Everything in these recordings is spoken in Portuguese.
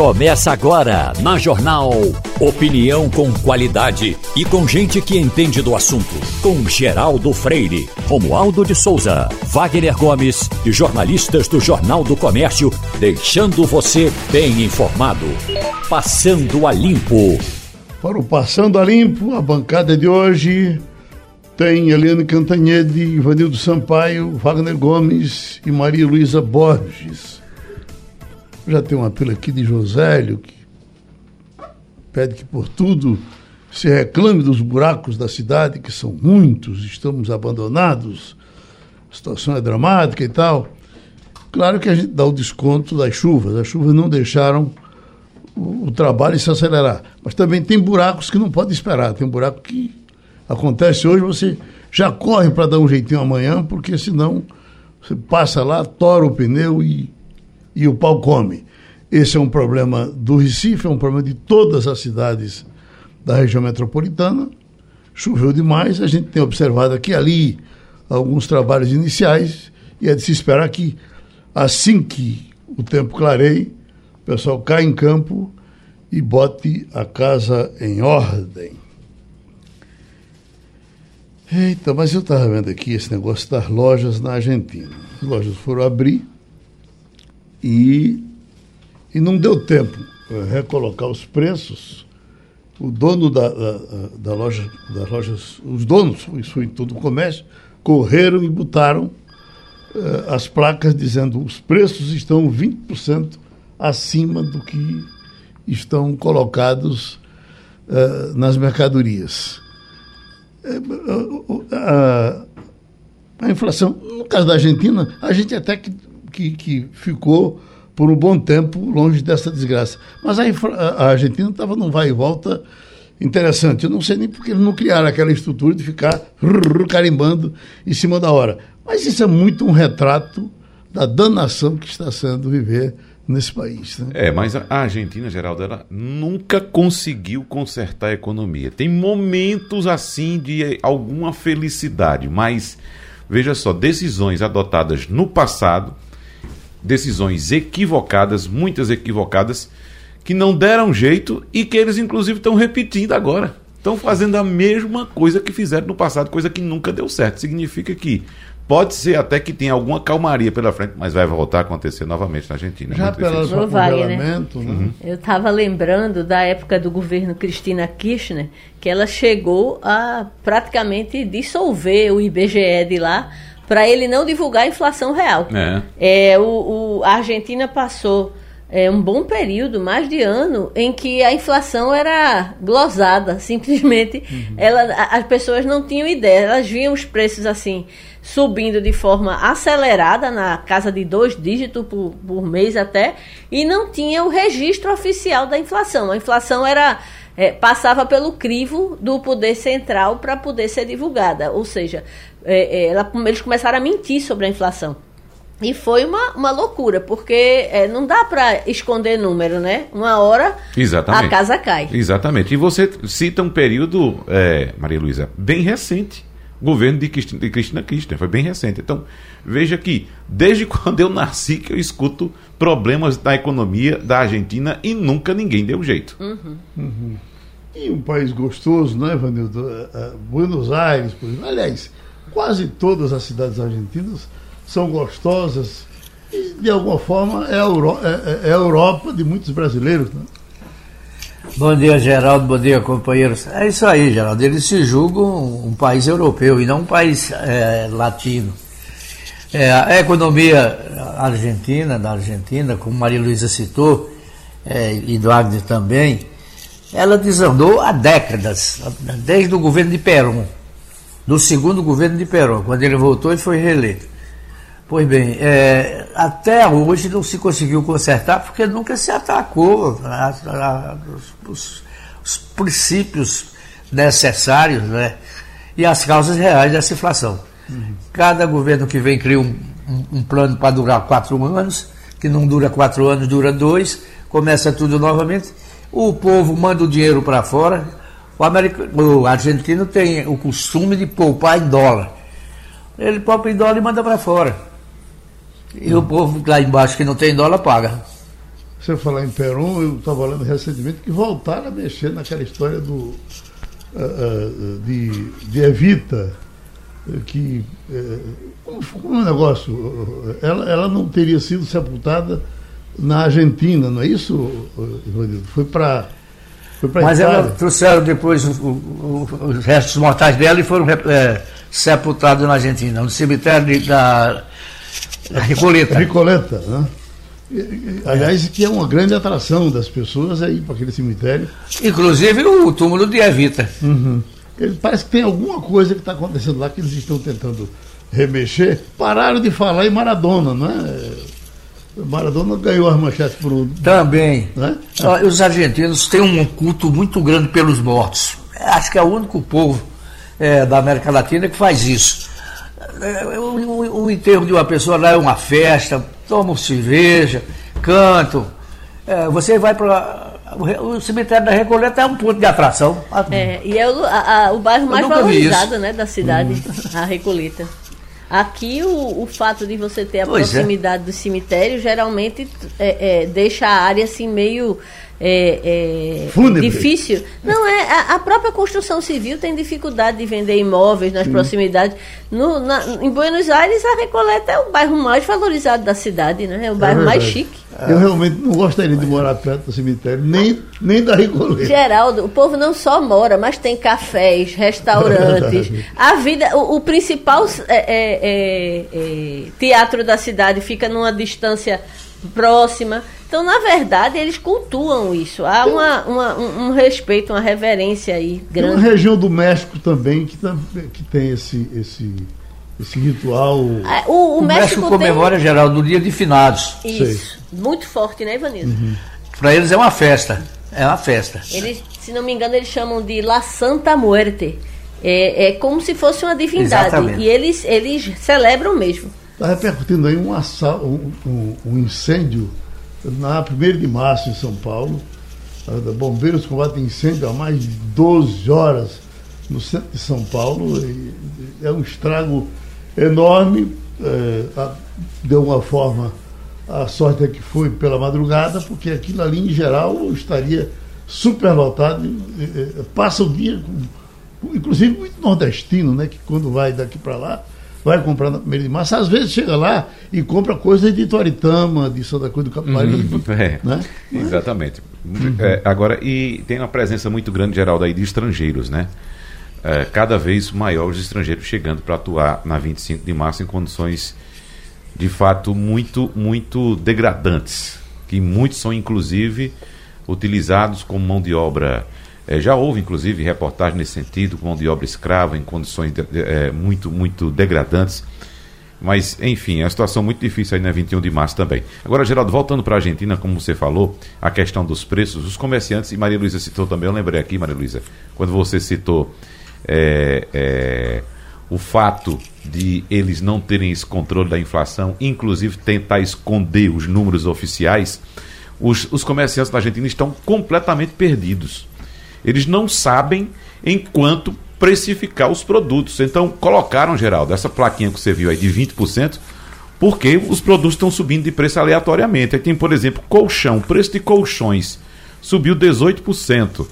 Começa agora na Jornal. Opinião com qualidade e com gente que entende do assunto. Com Geraldo Freire, Romualdo de Souza, Wagner Gomes e jornalistas do Jornal do Comércio, deixando você bem informado. Passando a Limpo. Para o Passando a Limpo, a bancada de hoje tem Eliane Cantanhede, Ivanildo Sampaio, Wagner Gomes e Maria Luísa Borges. Já tem uma pila aqui de Josélio que pede que por tudo se reclame dos buracos da cidade, que são muitos, estamos abandonados, a situação é dramática e tal. Claro que a gente dá o desconto das chuvas, as chuvas não deixaram o, o trabalho se acelerar. Mas também tem buracos que não pode esperar, tem um buraco que acontece hoje, você já corre para dar um jeitinho amanhã, porque senão você passa lá, tora o pneu e e o pau come. Esse é um problema do Recife, é um problema de todas as cidades da região metropolitana. Choveu demais, a gente tem observado aqui ali alguns trabalhos iniciais e é de se esperar que assim que o tempo clareie, o pessoal caia em campo e bote a casa em ordem. Eita, mas eu estava vendo aqui esse negócio das lojas na Argentina. As lojas foram abrir, e, e não deu tempo recolocar os preços. O dono da, da, da loja, das lojas, os donos, isso em todo o comércio, correram e botaram uh, as placas dizendo os preços estão 20% acima do que estão colocados uh, nas mercadorias. A inflação, no caso da Argentina, a gente até que que, que ficou por um bom tempo longe dessa desgraça. Mas a, a Argentina estava num vai e volta interessante. Eu não sei nem porque eles não criaram aquela estrutura de ficar carimbando em cima da hora. Mas isso é muito um retrato da danação que está sendo viver nesse país. Né? É, mas a Argentina, Geraldo, ela nunca conseguiu consertar a economia. Tem momentos assim de alguma felicidade, mas veja só, decisões adotadas no passado decisões equivocadas, muitas equivocadas, que não deram jeito e que eles, inclusive, estão repetindo agora. Estão fazendo a mesma coisa que fizeram no passado, coisa que nunca deu certo. Significa que pode ser até que tenha alguma calmaria pela frente, mas vai voltar a acontecer novamente na Argentina. Já pelo congelamento, né? Uhum. Eu estava lembrando da época do governo Cristina Kirchner, que ela chegou a praticamente dissolver o IBGE de lá para ele não divulgar a inflação real. É. É, o, o a Argentina passou é, um bom período, mais de ano, em que a inflação era glosada, simplesmente. Uhum. Ela, as pessoas não tinham ideia, elas viam os preços assim subindo de forma acelerada, na casa de dois dígitos por, por mês até, e não tinha o registro oficial da inflação. A inflação era é, passava pelo crivo do poder central para poder ser divulgada. Ou seja, é, é, ela, eles começaram a mentir sobre a inflação. E foi uma, uma loucura, porque é, não dá para esconder número, né? Uma hora Exatamente. a casa cai. Exatamente. E você cita um período, é, Maria Luísa, bem recente. Governo de Cristina, de Cristina Kirchner, foi bem recente. Então, veja que, desde quando eu nasci, que eu escuto problemas na economia da Argentina e nunca ninguém deu jeito. Uhum. Uhum. E um país gostoso, né, Vanildo? Uh, Buenos Aires, por exemplo. Aliás, quase todas as cidades argentinas são gostosas e, de alguma forma, é é, é, é a Europa de muitos brasileiros. Né? Bom dia, Geraldo. Bom dia, companheiros. É isso aí, Geraldo. Eles se julgam um país europeu e não um país é, latino. É, a economia argentina, da Argentina, como Maria Luísa citou, é, e do Agnes também, ela desandou há décadas, desde o governo de Perón do segundo governo de Perón. Quando ele voltou, ele foi reeleito. Pois bem, é, até hoje não se conseguiu consertar porque nunca se atacou a, a, os, os, princípios necessários né, e as causas reais dessa inflação. Uhum. Cada governo que vem cria um, um, um plano para durar quatro anos, que não dura quatro anos, dura dois, começa tudo novamente. O povo manda o dinheiro para fora, o, americano, o argentino tem o costume de poupar em dólar. Ele poupa em dólar e manda para fora. E o povo lá embaixo que não tem dólar paga. você falar em Peron, eu estava lendo recentemente que voltaram a mexer naquela história do uh, uh, de, de Evita, que uh, como um negócio, ela, ela não teria sido sepultada na Argentina, não é isso, Ivanildo? Foi para Mas ela trouxeram depois o, o, os restos mortais dela e foram é, sepultados na Argentina, no cemitério da, da Recoleta. Recoleta, né? Aliás, que é uma grande atração das pessoas aí para aquele cemitério. Inclusive o túmulo de Evita. Uhum. Parece que tem alguma coisa que está acontecendo lá que eles estão tentando remexer. Pararam de falar em Maradona, não é? Maradona ganhou as manchetes por um. Também. Né? Os argentinos têm um culto muito grande pelos mortos. Acho que é o único povo é, da América Latina que faz isso. É, o, o, o enterro de uma pessoa lá é uma festa, tomam cerveja, cantam. É, você vai para. O cemitério da Recoleta é um ponto de atração. É, e é o, a, a, o bairro mais valorizado né, da cidade, hum. a Recoleta. Aqui o, o fato de você ter a pois é. proximidade é. do cemitério geralmente é, é, deixa a área assim meio é, é difícil. Não, é a, a, própria construção civil tem dificuldade de vender imóveis nas hum. proximidades. No, na, em Buenos Aires, a Recoleta é o bairro mais valorizado da cidade, né? É o bairro é mais chique. Eu realmente não gostaria de morar perto do cemitério, nem, nem da Recoleta. Geraldo, o povo não só mora, mas tem cafés, restaurantes. a vida, o, o principal é, é, é, teatro da cidade fica numa distância próxima. Então, na verdade, eles cultuam isso. Há uma, uma, um, um, respeito, uma reverência aí grande. Tem uma região do México também que, tá, que tem esse, esse, esse ritual. Ah, o, o, o México, México comemora, tem... geral, do dia de finados. Isso. Sei. Muito forte, né, Ivanildo? Uhum. Para eles é uma festa. É uma festa. Eles, se não me engano, eles chamam de La Santa Muerte. É, é como se fosse uma divindade. Exatamente. E eles, eles celebram mesmo. Está repercutindo aí um, um, um, um incêndio na 1 de março em São Paulo. Bombeiros combatem incêndio há mais de 12 horas no centro de São Paulo. é um estrago enorme. É, de alguma forma, a sorte é que foi pela madrugada, porque aquilo ali, em geral, estaria superlotado. Passa o dia, com, inclusive muito nordestino, né, que quando vai daqui para lá, vai comprar na primeira de março, às vezes chega lá e compra coisas de Toritama, de Santa Cruz do Capibaribe. Uhum, é, né? Exatamente. Uhum. É, agora, e tem uma presença muito grande, Geraldo, aí de estrangeiros, né? É, cada vez maior os estrangeiros chegando para atuar na 25 de março em condições de fato muito, muito degradantes, que muitos são inclusive utilizados como mão de obra é, já houve, inclusive, reportagem nesse sentido, com mão de obra escrava em condições de, é, muito, muito degradantes. Mas, enfim, é uma situação muito difícil aí na 21 de março também. Agora, Geraldo, voltando para a Argentina, como você falou, a questão dos preços, os comerciantes, e Maria Luísa citou também, eu lembrei aqui, Maria Luísa, quando você citou é, é, o fato de eles não terem esse controle da inflação, inclusive tentar esconder os números oficiais, os, os comerciantes da Argentina estão completamente perdidos. Eles não sabem enquanto precificar os produtos. Então, colocaram, Geraldo, essa plaquinha que você viu aí de 20%, porque os produtos estão subindo de preço aleatoriamente. Aí tem, por exemplo, colchão, o preço de colchões subiu 18%.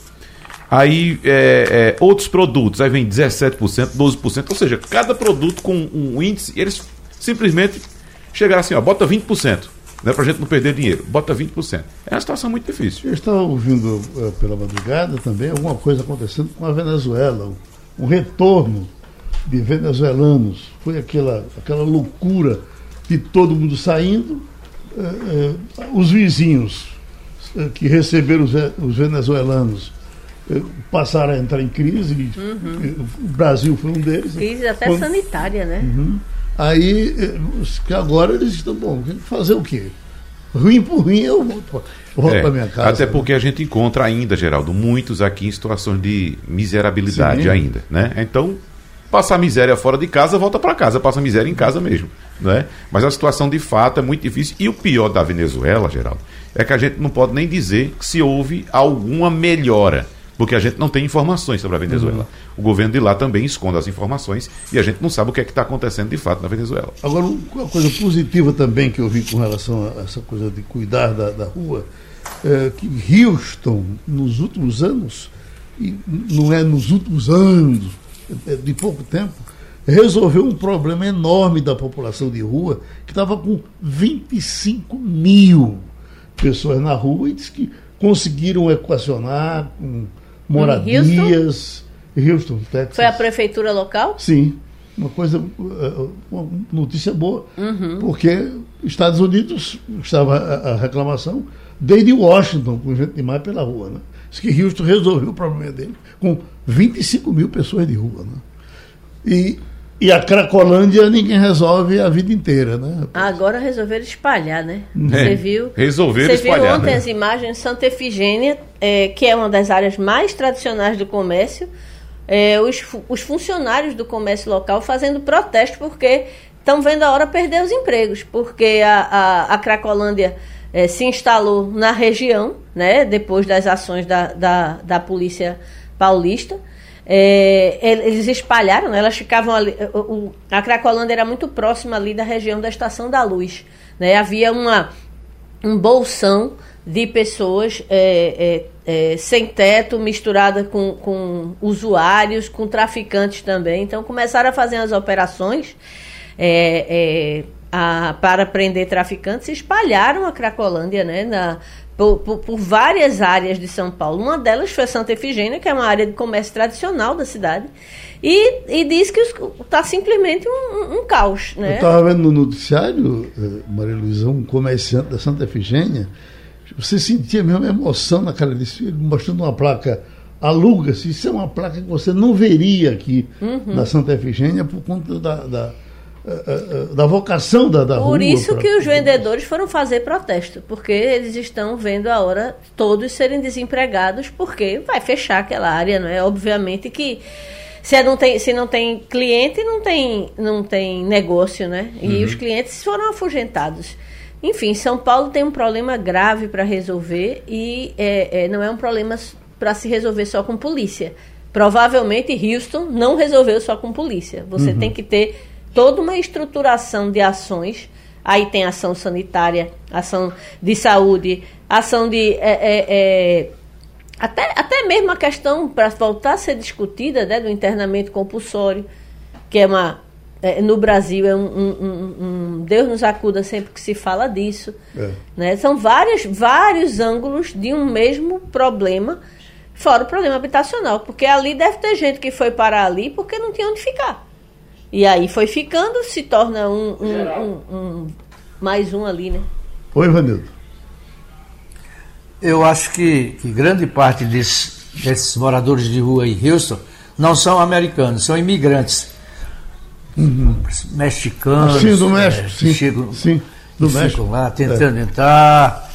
Aí é, é, outros produtos, aí vem 17%, 12%, ou seja, cada produto com um índice, eles simplesmente chegaram assim, ó, bota 20% né, para a gente não perder dinheiro. Bota 20%. É uma situação muito difícil. Eu estava ouvindo uh, pela madrugada também alguma coisa acontecendo com a Venezuela, um retorno de venezuelanos. Foi aquela, aquela loucura de todo mundo saindo, uh, uh, os vizinhos que receberam os, os venezuelanos passaram a entrar em crise, uhum. o Brasil foi um deles. Crise até Quando, sanitária, né? Uhum. Aí, que agora eles estão, bom, fazer o quê? Ruim por ruim, eu volto, volto é, para minha casa. Até porque a gente encontra ainda, Geraldo, muitos aqui em situações de miserabilidade Sim. ainda, né? Então, passar miséria fora de casa, volta para casa, passa miséria em casa mesmo, né? Mas a situação de fato é muito difícil. E o pior da Venezuela, Geraldo, é que a gente não pode nem dizer que se houve alguma melhora porque a gente não tem informações sobre a Venezuela. Uhum. O governo de lá também esconde as informações e a gente não sabe o que é que está acontecendo de fato na Venezuela. Agora, uma coisa positiva também que eu vi com relação a essa coisa de cuidar da, da rua, é que Houston, nos últimos anos, e não é nos últimos anos, é de pouco tempo, resolveu um problema enorme da população de rua, que estava com 25 mil pessoas na rua e disse que conseguiram equacionar com moradias. Houston? Houston, Texas. Foi a prefeitura local? Sim. Uma coisa, uh, uma notícia boa, uhum. porque Estados Unidos estava a, a, reclamação desde Washington, com gente demais pela rua. Né? Diz que Houston resolveu o problema dele com 25 mil pessoas de rua. Né? E e a Cracolândia ninguém resolve a vida inteira, né? Agora resolveram espalhar, né? É, você viu? Resolveram espalhar. Você viu ontem né? as imagens de Santa Efigênia, é, que é uma das áreas mais tradicionais do comércio, é, os, os funcionários do comércio local fazendo protesto porque estão vendo a hora perder os empregos, porque a, a, a Cracolândia é, se instalou na região, né? Depois das ações da, da, da polícia paulista. É, eles espalharam, né? elas ficavam ali. O, a Cracolândia era muito próxima ali da região da Estação da Luz. Né? Havia uma, um bolsão de pessoas é, é, sem teto, misturada com, com usuários, com traficantes também. Então começaram a fazer as operações é, é, a, para prender traficantes espalharam a Cracolândia né? Na, por, por, por, várias áreas de São Paulo. Uma delas foi Santa Efigênia, que é uma área de comércio tradicional da cidade, e, e diz que está simplesmente um, um, caos. Né? Eu estava vendo no noticiário, eh, Maria Luísa, um comerciante da Santa Efigênia, você sentia mesmo emoção na cara dele, mostrando uma placa aluga-se. Isso é uma placa que você não veria aqui uhum. na Santa Efigênia por conta da, da da vocação da, da Por rua. Por isso pra... que os vendedores foram fazer protesto, porque eles estão vendo a hora todos serem desempregados, porque vai fechar aquela área, não é? Obviamente que se não tem, se não tem cliente, não tem, não tem negócio, né? E uhum. os clientes foram afugentados. Enfim, São Paulo tem um problema grave para resolver e é, é, não é um problema para se resolver só com polícia. Provavelmente Houston não resolveu só com polícia. Você uhum. tem que ter toda uma estruturação de ações. Aí tem ação sanitária, ação de saúde, ação de. É, é, é, até, até mesmo a questão, para voltar a ser discutida, né, do internamento compulsório, que é uma. É, no Brasil é um, um, um, um, Deus nos acuda sempre que se fala disso. É. Né? São vários, vários ângulos de um mesmo problema, fora o problema habitacional, porque ali deve ter gente que foi parar ali porque não tinha onde ficar. E aí foi ficando, se torna um, um, um, um mais um ali, né? Oi, Vanildo. Eu acho que, que grande parte desse, desses moradores de rua em Houston não são americanos, são imigrantes. Uhum. Mexicanos. Sim, do México. É, sim, chegam, sim, do México. lá tentando é. entrar.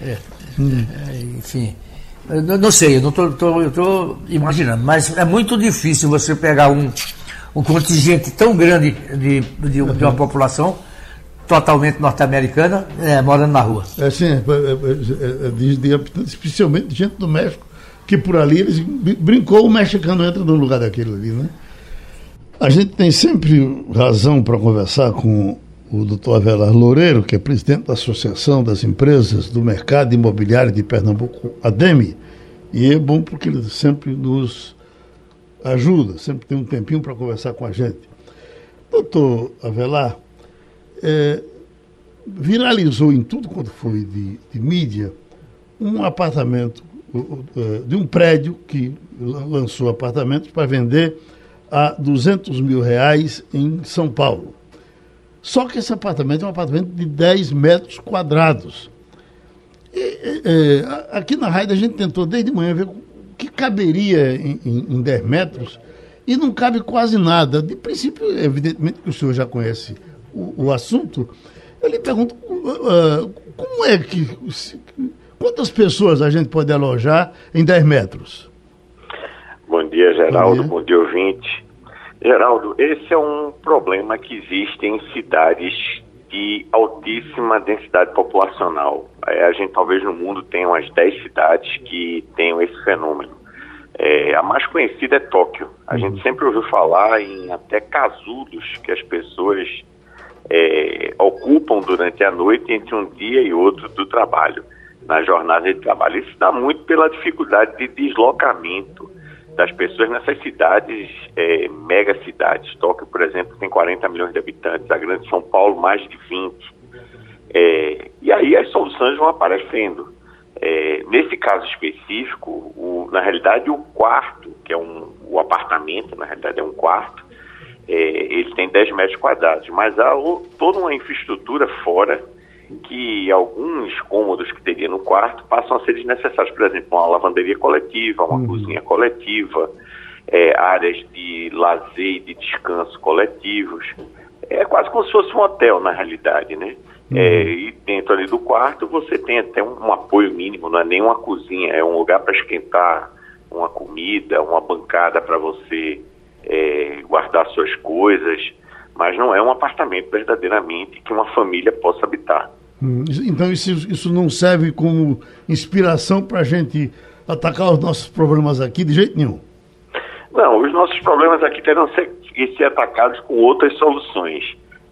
É, hum. enfim. Eu não sei, eu não estou imaginando, mas é muito difícil você pegar um, um contingente tão grande de, de, de uma população totalmente norte-americana é, morando na rua. É sim, é, é, é, de, especialmente gente do México, que por ali eles brincou, o mexicano entra no lugar daquele ali, né? A gente tem sempre razão para conversar com o doutor Avelar Loureiro, que é presidente da Associação das Empresas do Mercado Imobiliário de Pernambuco, ADEME, e é bom porque ele sempre nos ajuda, sempre tem um tempinho para conversar com a gente. Doutor Avelar, é, viralizou em tudo quanto foi de, de mídia um apartamento é, de um prédio que lançou apartamentos para vender a 200 mil reais em São Paulo. Só que esse apartamento é um apartamento de 10 metros quadrados. E, é, aqui na rádio a gente tentou desde manhã ver caberia em, em, em 10 metros e não cabe quase nada. De princípio, evidentemente que o senhor já conhece o, o assunto, eu lhe pergunto uh, como é que. Quantas pessoas a gente pode alojar em 10 metros? Bom dia, Geraldo. Bom dia, Bom dia ouvinte. Geraldo, esse é um problema que existe em cidades de altíssima densidade populacional. É, a gente talvez no mundo tenha umas 10 cidades que tenham esse fenômeno. É, a mais conhecida é Tóquio. A uhum. gente sempre ouviu falar em até casulos que as pessoas é, ocupam durante a noite entre um dia e outro do trabalho, na jornada de trabalho. Isso dá muito pela dificuldade de deslocamento das pessoas nessas cidades, é, mega cidades. Tóquio, por exemplo, tem 40 milhões de habitantes, a Grande São Paulo, mais de 20. É, e aí as soluções vão aparecendo. É, nesse caso específico, o, na realidade, o quarto, que é um, o apartamento, na realidade é um quarto, é, ele tem 10 metros quadrados, mas há o, toda uma infraestrutura fora que alguns cômodos que teria no quarto passam a ser desnecessários. Por exemplo, uma lavanderia coletiva, uma uhum. cozinha coletiva, é, áreas de lazer e de descanso coletivos. É quase como se fosse um hotel, na realidade, né? Uhum. É, e dentro ali do quarto você tem até um, um apoio mínimo, não é nem uma cozinha, é um lugar para esquentar uma comida, uma bancada para você é, guardar suas coisas, mas não é um apartamento verdadeiramente que uma família possa habitar. Hum, então isso, isso não serve como inspiração para a gente atacar os nossos problemas aqui de jeito nenhum? Não, os nossos problemas aqui terão ser, ser atacados com outras soluções.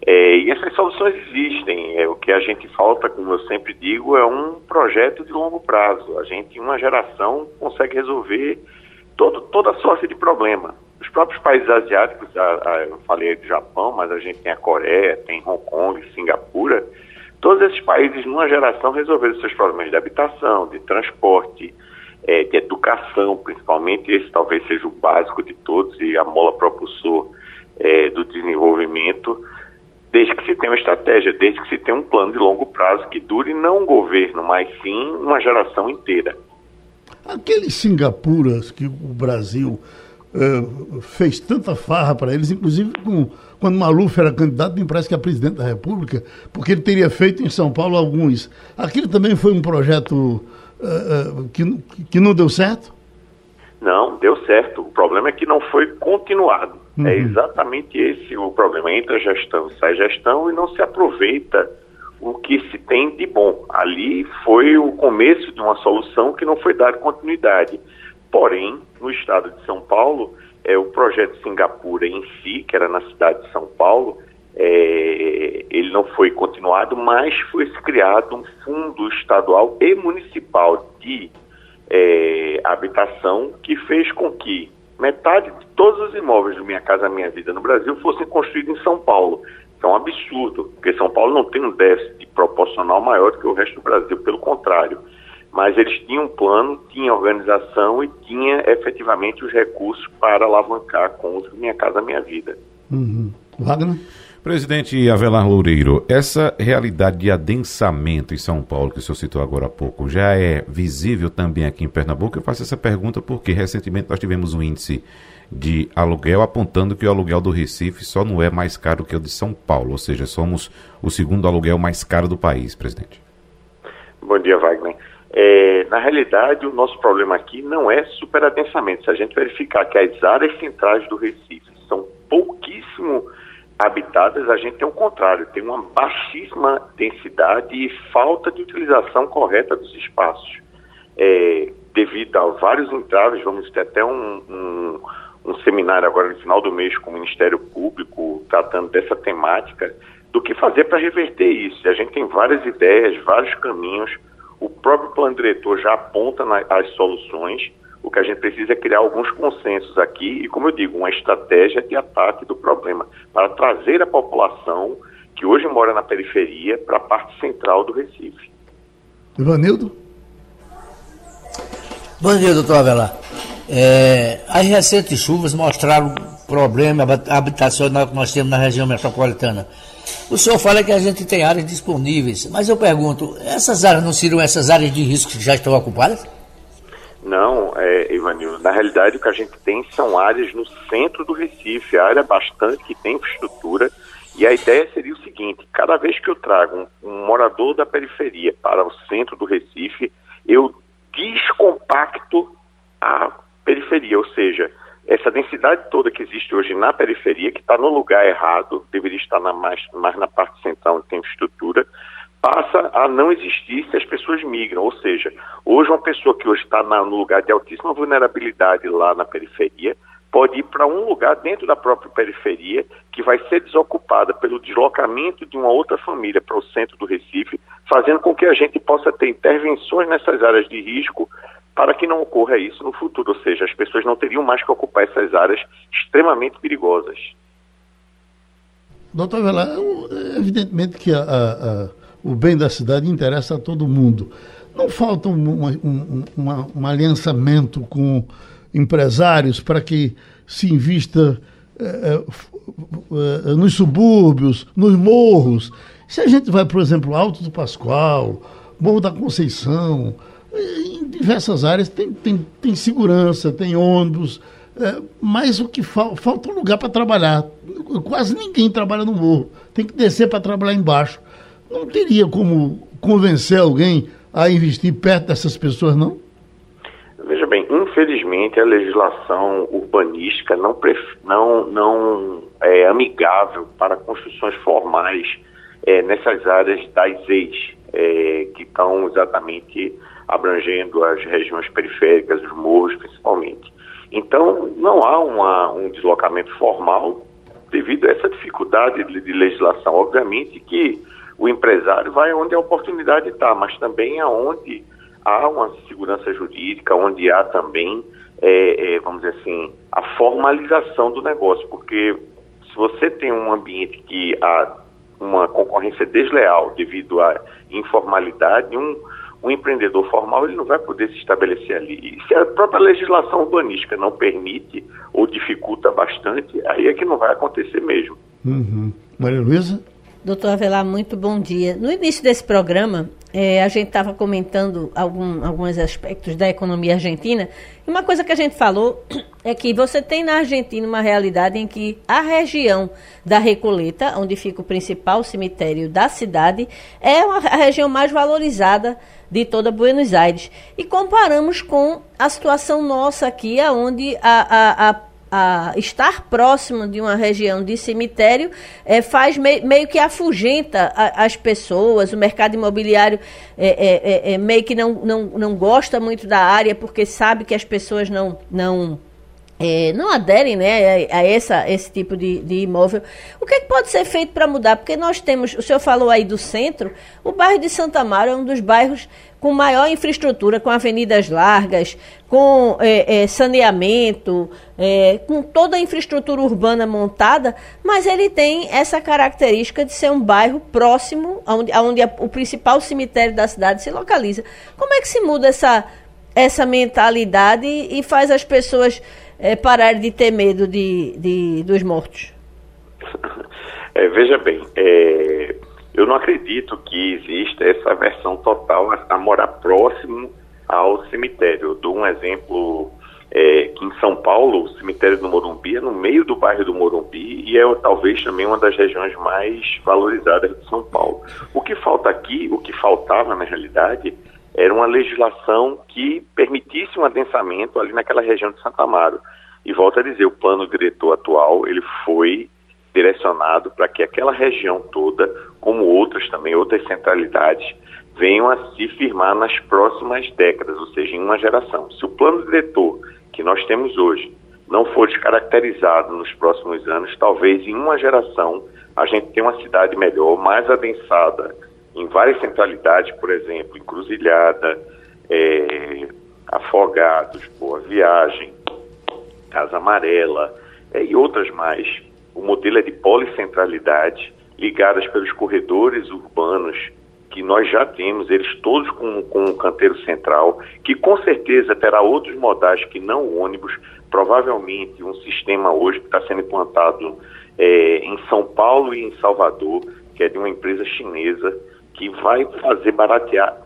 É, e essas soluções existem. É, o que a gente falta, como eu sempre digo, é um projeto de longo prazo. A gente, em uma geração, consegue resolver todo, toda sorte de problema. Os próprios países asiáticos, a, a, eu falei do Japão, mas a gente tem a Coreia, tem Hong Kong, Singapura, Todos esses países, numa geração, resolveram seus problemas de habitação, de transporte, é, de educação, principalmente. Esse talvez seja o básico de todos e a mola propulsor é, do desenvolvimento, desde que se tenha uma estratégia, desde que se tenha um plano de longo prazo que dure não um governo, mas sim uma geração inteira. Aqueles Singapuras que o Brasil uh, fez tanta farra para eles, inclusive com quando Maluf era candidato, me parece que a presidente da República, porque ele teria feito em São Paulo alguns. Aquilo também foi um projeto uh, uh, que, que não deu certo? Não, deu certo. O problema é que não foi continuado. É uhum. É exatamente esse o problema. Entra gestão, sai gestão e não se aproveita o que se tem de bom. Ali foi o começo de uma solução que não foi dada continuidade. Porém, no estado de São Paulo, é, o projeto Singapura em si, que era na cidade de São Paulo, é, ele não foi continuado, mas foi criado um fundo estadual e municipal de é, habitação que fez com que metade de todos os imóveis do Minha Casa Minha Vida no Brasil fossem construídos em São Paulo. Isso é um absurdo, porque São Paulo não tem um déficit proporcional maior do que o resto do Brasil, pelo contrário mas eles tinham um plano, tinha organização e tinha efetivamente os recursos para alavancar com o Minha Casa Minha Vida. Uhum. Wagner? Presidente Avelar Loureiro, essa realidade de adensamento em São Paulo, que o senhor citou agora há pouco, já é visível também aqui em Pernambuco? Eu faço essa pergunta porque recentemente nós tivemos um índice de aluguel apontando que o aluguel do Recife só não é mais caro que o de São Paulo, ou seja, somos o segundo aluguel mais caro do país, presidente. Bom dia, Wagner. É, na realidade, o nosso problema aqui não é superadensamento. Se a gente verificar que as áreas centrais do Recife são pouquíssimo habitadas, a gente tem o contrário, tem uma baixíssima densidade e falta de utilização correta dos espaços. É, devido a vários entraves, vamos ter até um, um, um seminário agora no final do mês com o Ministério Público tratando dessa temática, do que fazer para reverter isso. A gente tem várias ideias, vários caminhos o próprio plano diretor já aponta na, as soluções. O que a gente precisa é criar alguns consensos aqui e, como eu digo, uma estratégia de ataque do problema para trazer a população que hoje mora na periferia para a parte central do Recife. Ivanildo? Bom dia, doutor Avelar. É, as recentes chuvas mostraram o problema habitacional que nós temos na região metropolitana. O senhor fala que a gente tem áreas disponíveis, mas eu pergunto, essas áreas não seriam essas áreas de risco que já estão ocupadas? Não, é, Ivanildo, na realidade o que a gente tem são áreas no centro do Recife, área bastante que tem infraestrutura, e a ideia seria o seguinte, cada vez que eu trago um, um morador da periferia para o centro do Recife, eu descompacto a periferia, ou seja, essa densidade toda que existe hoje na periferia, que está no lugar errado, deveria estar na mais, mais na parte central, onde tem estrutura, passa a não existir se as pessoas migram. Ou seja, hoje uma pessoa que hoje está no lugar de altíssima vulnerabilidade lá na periferia pode ir para um lugar dentro da própria periferia que vai ser desocupada pelo deslocamento de uma outra família para o centro do Recife, fazendo com que a gente possa ter intervenções nessas áreas de risco para que não ocorra isso no futuro, ou seja, as pessoas não teriam mais que ocupar essas áreas extremamente perigosas. Doutor Velar, evidentemente que a, a, a, o bem da cidade interessa a todo mundo. Não falta um, um, uma, um aliançamento com empresários para que se invista eh, eh, nos subúrbios, nos morros. Se a gente vai, por exemplo, Alto do Pascoal, Morro da Conceição, em diversas áreas tem, tem, tem segurança, tem ônibus, é, mas o que fa falta um lugar para trabalhar. Quase ninguém trabalha no morro. Tem que descer para trabalhar embaixo. Não teria como convencer alguém a investir perto dessas pessoas, não? Veja bem, infelizmente a legislação urbanística não, não, não é amigável para construções formais é, nessas áreas das ex, é, que estão exatamente abrangendo as regiões periféricas, os morros principalmente. Então, não há uma, um deslocamento formal devido a essa dificuldade de, de legislação. Obviamente que o empresário vai onde a oportunidade está, mas também aonde há uma segurança jurídica, onde há também, é, é, vamos dizer assim, a formalização do negócio, porque se você tem um ambiente que há uma concorrência desleal devido à informalidade, um, um empreendedor formal ele não vai poder se estabelecer ali. E se a própria legislação urbanística não permite ou dificulta bastante, aí é que não vai acontecer mesmo. Uhum. Maria Luísa? Doutor Avelar, muito bom dia. No início desse programa, é, a gente estava comentando algum, alguns aspectos da economia argentina. E uma coisa que a gente falou é que você tem na Argentina uma realidade em que a região da Recoleta, onde fica o principal cemitério da cidade, é uma, a região mais valorizada de toda Buenos Aires. E comparamos com a situação nossa aqui, onde a, a, a a estar próximo de uma região de cemitério é, faz me, meio que afugenta a, as pessoas, o mercado imobiliário é, é, é, é, meio que não, não, não gosta muito da área porque sabe que as pessoas não, não é, não aderem né, a, a essa, esse tipo de, de imóvel. O que, é que pode ser feito para mudar? Porque nós temos, o senhor falou aí do centro, o bairro de Santa Mara é um dos bairros com maior infraestrutura, com avenidas largas, com é, é, saneamento, é, com toda a infraestrutura urbana montada, mas ele tem essa característica de ser um bairro próximo, onde, onde a, o principal cemitério da cidade se localiza. Como é que se muda essa, essa mentalidade e faz as pessoas é, parar de ter medo de, de dos mortos? É, veja bem, é, eu não acredito que exista essa versão total a, a morar próximo ao cemitério. Eu dou um exemplo é, que em São Paulo, o cemitério do Morumbi é no meio do bairro do Morumbi e é talvez também uma das regiões mais valorizadas de São Paulo. O que falta aqui, o que faltava na realidade, era uma legislação que permitisse um adensamento ali naquela região de Santa Amaro. E volto a dizer, o plano diretor atual, ele foi direcionado para que aquela região toda, como outras também, outras centralidades, venham a se firmar nas próximas décadas, ou seja, em uma geração. Se o plano diretor que nós temos hoje não for descaracterizado nos próximos anos, talvez em uma geração a gente tenha uma cidade melhor, mais adensada, em várias centralidades, por exemplo, Encruzilhada, é, Afogados, Boa Viagem, Casa Amarela é, e outras mais. O modelo é de policentralidade, ligadas pelos corredores urbanos que nós já temos, eles todos com, com um canteiro central, que com certeza terá outros modais que não ônibus, provavelmente um sistema hoje que está sendo implantado é, em São Paulo e em Salvador, que é de uma empresa chinesa, que vai fazer baratear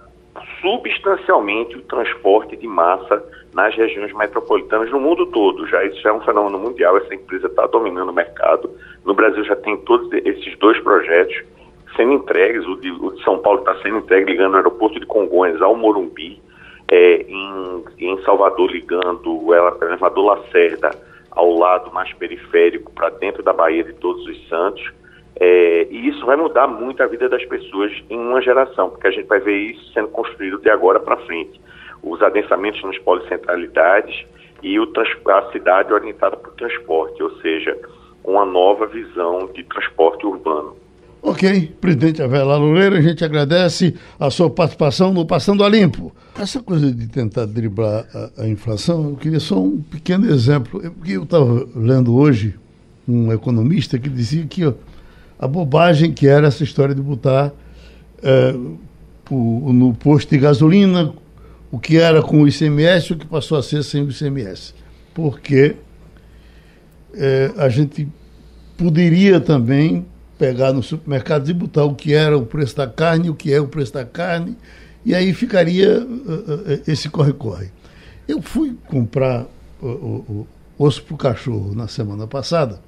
substancialmente o transporte de massa nas regiões metropolitanas no mundo todo. Já isso já é um fenômeno mundial, essa empresa está dominando o mercado. No Brasil já tem todos esses dois projetos sendo entregues. O de, o de São Paulo está sendo entregue ligando o aeroporto de Congonhas ao Morumbi, é, em, em, Salvador ligando o elevador Lacerda ao lado mais periférico para dentro da Baía de Todos os Santos É, e isso vai mudar muito a vida das pessoas em uma geração, porque a gente vai ver isso sendo construído de agora para frente. Os adensamentos nas policentralidades e o, a cidade orientada para o transporte, ou seja, uma nova visão de transporte urbano. Ok, presidente Avela Loureiro, a gente agradece a sua participação no Passando a Limpo. Essa coisa de tentar driblar a, a inflação, eu queria só um pequeno exemplo. Eu, eu estava lendo hoje um economista que dizia que ó, a bobagem que era essa história de botar é, o, no posto de gasolina o que era com o ICMS e o que passou a ser sem o ICMS. Porque é, a gente poderia também pegar no supermercado e botar o que era o preço da carne, o que é o preço da carne, e aí ficaria uh, esse corre-corre. Eu fui comprar osso para o cachorro na semana passada,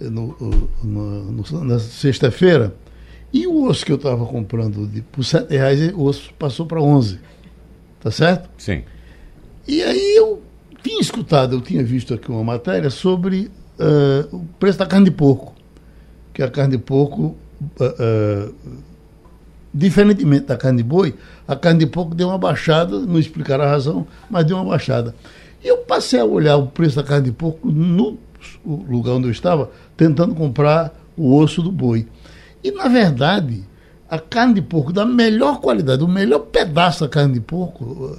no, no, na sexta-feira, e o osso que eu estava comprando de, por R$ reais, o osso passou para 11. Tá certo? Sim. E aí eu tinha escutado, eu tinha visto aqui uma matéria sobre uh, o preço da carne de porco que a carne de porco, uh, uh, diferentemente da carne de boi, a carne de porco deu uma baixada, não explicar a razão, mas deu uma baixada. E eu passei a olhar o preço da carne de porco no lugar onde eu estava, tentando comprar o osso do boi. E, na verdade, a carne de porco da melhor qualidade, o melhor pedaço da carne de porco,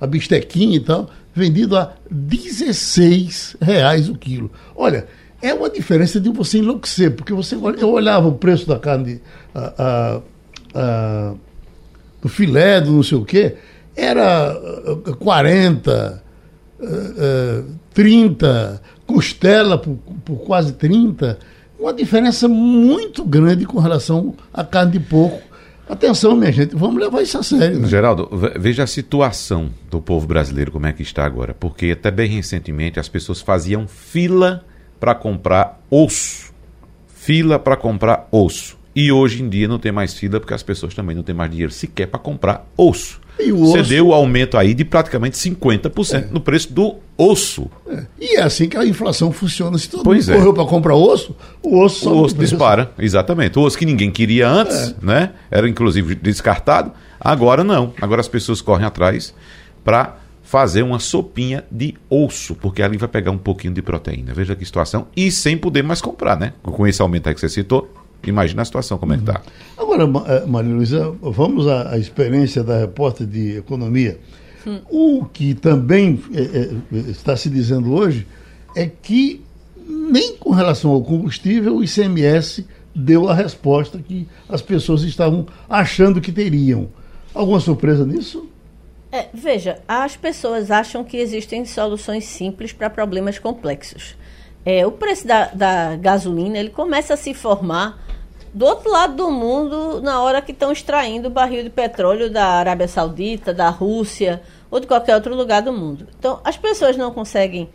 a, a bistequinha e tal, vendido a 16 reais o quilo. Olha, é uma diferença de você enlouquecer, porque você eu olhava o preço da carne a, a, a, do filé, do não sei o quê, era 40, 30, costela por, por quase 30, uma diferença muito grande com relação à carne de porco. Atenção, minha gente, vamos levar isso a sério. Né? Geraldo, veja a situação do povo brasileiro, como é que está agora. Porque até bem recentemente as pessoas faziam fila para comprar osso. Fila para comprar osso. E hoje em dia não tem mais fila porque as pessoas também não têm mais dinheiro sequer para comprar osso. E o Você osso... deu o aumento aí de praticamente 50% é. no preço do osso. É. E é assim que a inflação funciona. Se todo pois mundo é. correu para comprar osso, o osso, o osso dispara. Exatamente. O osso que ninguém queria antes, é. né? Era inclusive descartado. Agora não. Agora as pessoas correm atrás para fazer uma sopinha de osso, porque ali vai pegar um pouquinho de proteína. Veja que situação. E sem poder mais comprar, né? Com esse aumento aí que você citou, imagina a situação como é que está. Uhum. Agora, eh, Maria Luísa, vamos à, à, experiência da repórter de economia. Hum. O que também é, é, está se dizendo hoje é que nem com relação ao combustível o ICMS deu a resposta que as pessoas estavam achando que teriam. Alguma surpresa nisso? É, veja, as pessoas acham que existem soluções simples para problemas complexos. É, o preço da, da gasolina ele começa a se formar do outro lado do mundo na hora que estão extraindo o barril de petróleo da Arábia Saudita, da Rússia ou de qualquer outro lugar do mundo. Então, as pessoas não conseguem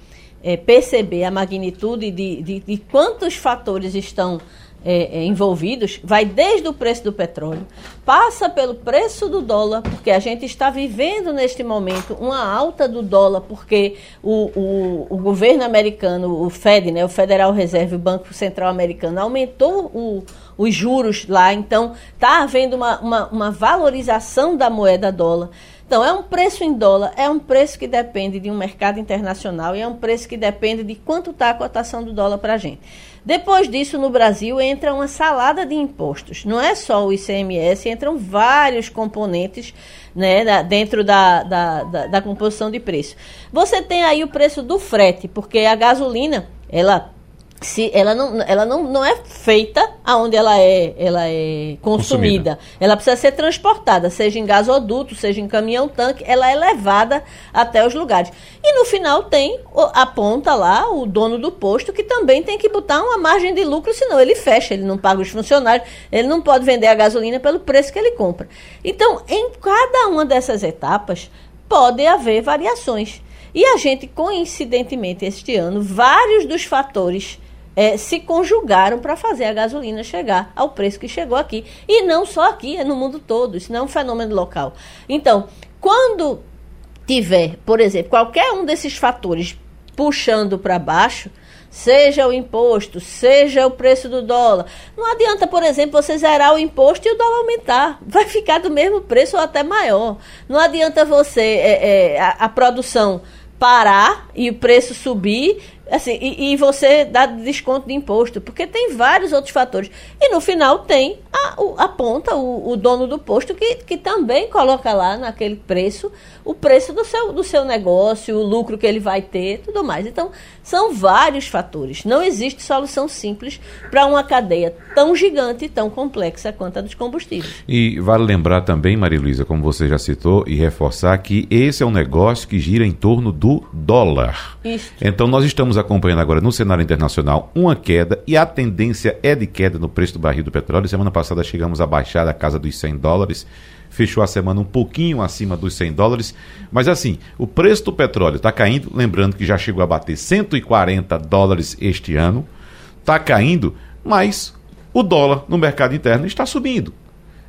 é, perceber a magnitude de, de, de quantos fatores estão é, é, envolvidos, vai desde o preço do petróleo, passa pelo preço do dólar, porque a gente está vivendo neste momento uma alta do dólar, porque o, o, o governo americano, o Fed, né, o Federal Reserve, o Banco Central Americano, aumentou o, os juros lá, então está havendo uma, uma, uma valorização da moeda dólar. Então, é um preço em dólar, é um preço que depende de um mercado internacional e é um preço que depende de quanto está a cotação do dólar para a gente. Depois disso, no Brasil, entra uma salada de impostos. Não é só o ICMS, entram vários componentes né, dentro da, da, da, da composição de preço. Você tem aí o preço do frete, porque a gasolina, ela se ela não, ela não, não é feita aonde ela é, ela é consumida. consumida. Ela precisa ser transportada, seja em gasoduto, seja em caminhão-tanque, ela é levada até os lugares. E no final tem, aponta lá o dono do posto que também tem que botar uma margem de lucro, senão ele fecha, ele não paga os funcionários, ele não pode vender a gasolina pelo preço que ele compra. Então, em cada uma dessas etapas, pode haver variações. E a gente, coincidentemente, este ano, vários dos fatores é, se conjugaram para fazer a gasolina chegar ao preço que chegou aqui. E não só aqui, é no mundo todo. Isso não é um fenômeno local. Então, quando tiver, por exemplo, qualquer um desses fatores puxando para baixo, seja o imposto, seja o preço do dólar. Não adianta, por exemplo, você zerar o imposto e o dólar aumentar. Vai ficar do mesmo preço ou até maior. Não adianta você, é, é, a, a produção parar e o preço subir assim, e, e, você dá desconto de imposto, porque tem vários outros fatores. E no final tem a, o, a ponta, o, o, dono do posto, que, que também coloca lá naquele preço o preço do seu, do seu negócio, o lucro que ele vai ter, tudo mais. Então, são vários fatores. Não existe solução simples para uma cadeia tão gigante e tão complexa quanto a dos combustíveis. E vale lembrar também, Maria Luísa, como você já citou, e reforçar que esse é um negócio que gira em torno do dólar. Isso. Então, nós estamos acompanhando agora no cenário internacional uma queda e a tendência é de queda no preço do barril do petróleo. Semana passada chegamos a baixar a casa dos 100 dólares fechou a semana um pouquinho acima dos 100 dólares. Mas assim, o preço do petróleo está caindo, lembrando que já chegou a bater 140 dólares este ano. Está caindo, mas o dólar no mercado interno está subindo.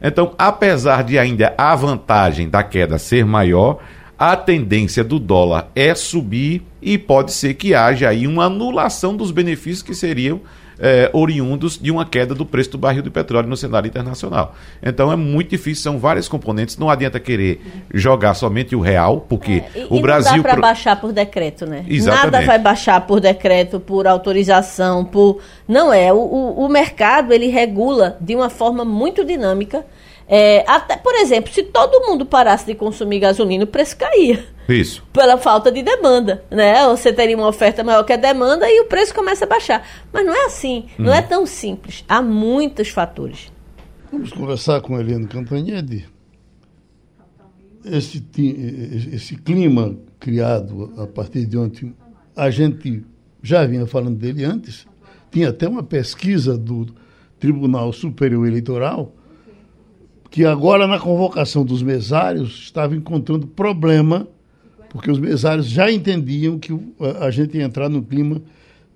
Então, apesar de ainda a vantagem da queda ser maior, a tendência do dólar é subir e pode ser que haja aí uma anulação dos benefícios que seriam é, oriundos de uma queda do preço do barril de petróleo no cenário internacional. Então é muito difícil, são vários componentes. Não adianta querer jogar somente o real, porque é, e, o e Brasil. Não dá para baixar por decreto, né? Exatamente. Nada vai baixar por decreto, por autorização, por. Não é. O, o, o mercado ele regula de uma forma muito dinâmica. É, até, por exemplo, se todo mundo parasse de consumir gasolina, o preço caía. Isso. Pela falta de demanda, né? Você teria uma oferta maior que a demanda e o preço começa a baixar. Mas não é assim, não é uhum. tão simples. Há muitos fatores. Vamos conversar com a Eliane Cantanhede. Esse, esse clima criado a partir de ontem, a gente já vinha falando dele antes. Tinha até uma pesquisa do Tribunal Superior Eleitoral que agora na convocação dos mesários estava encontrando problema porque os mesários já entendiam que a gente ia entrar num clima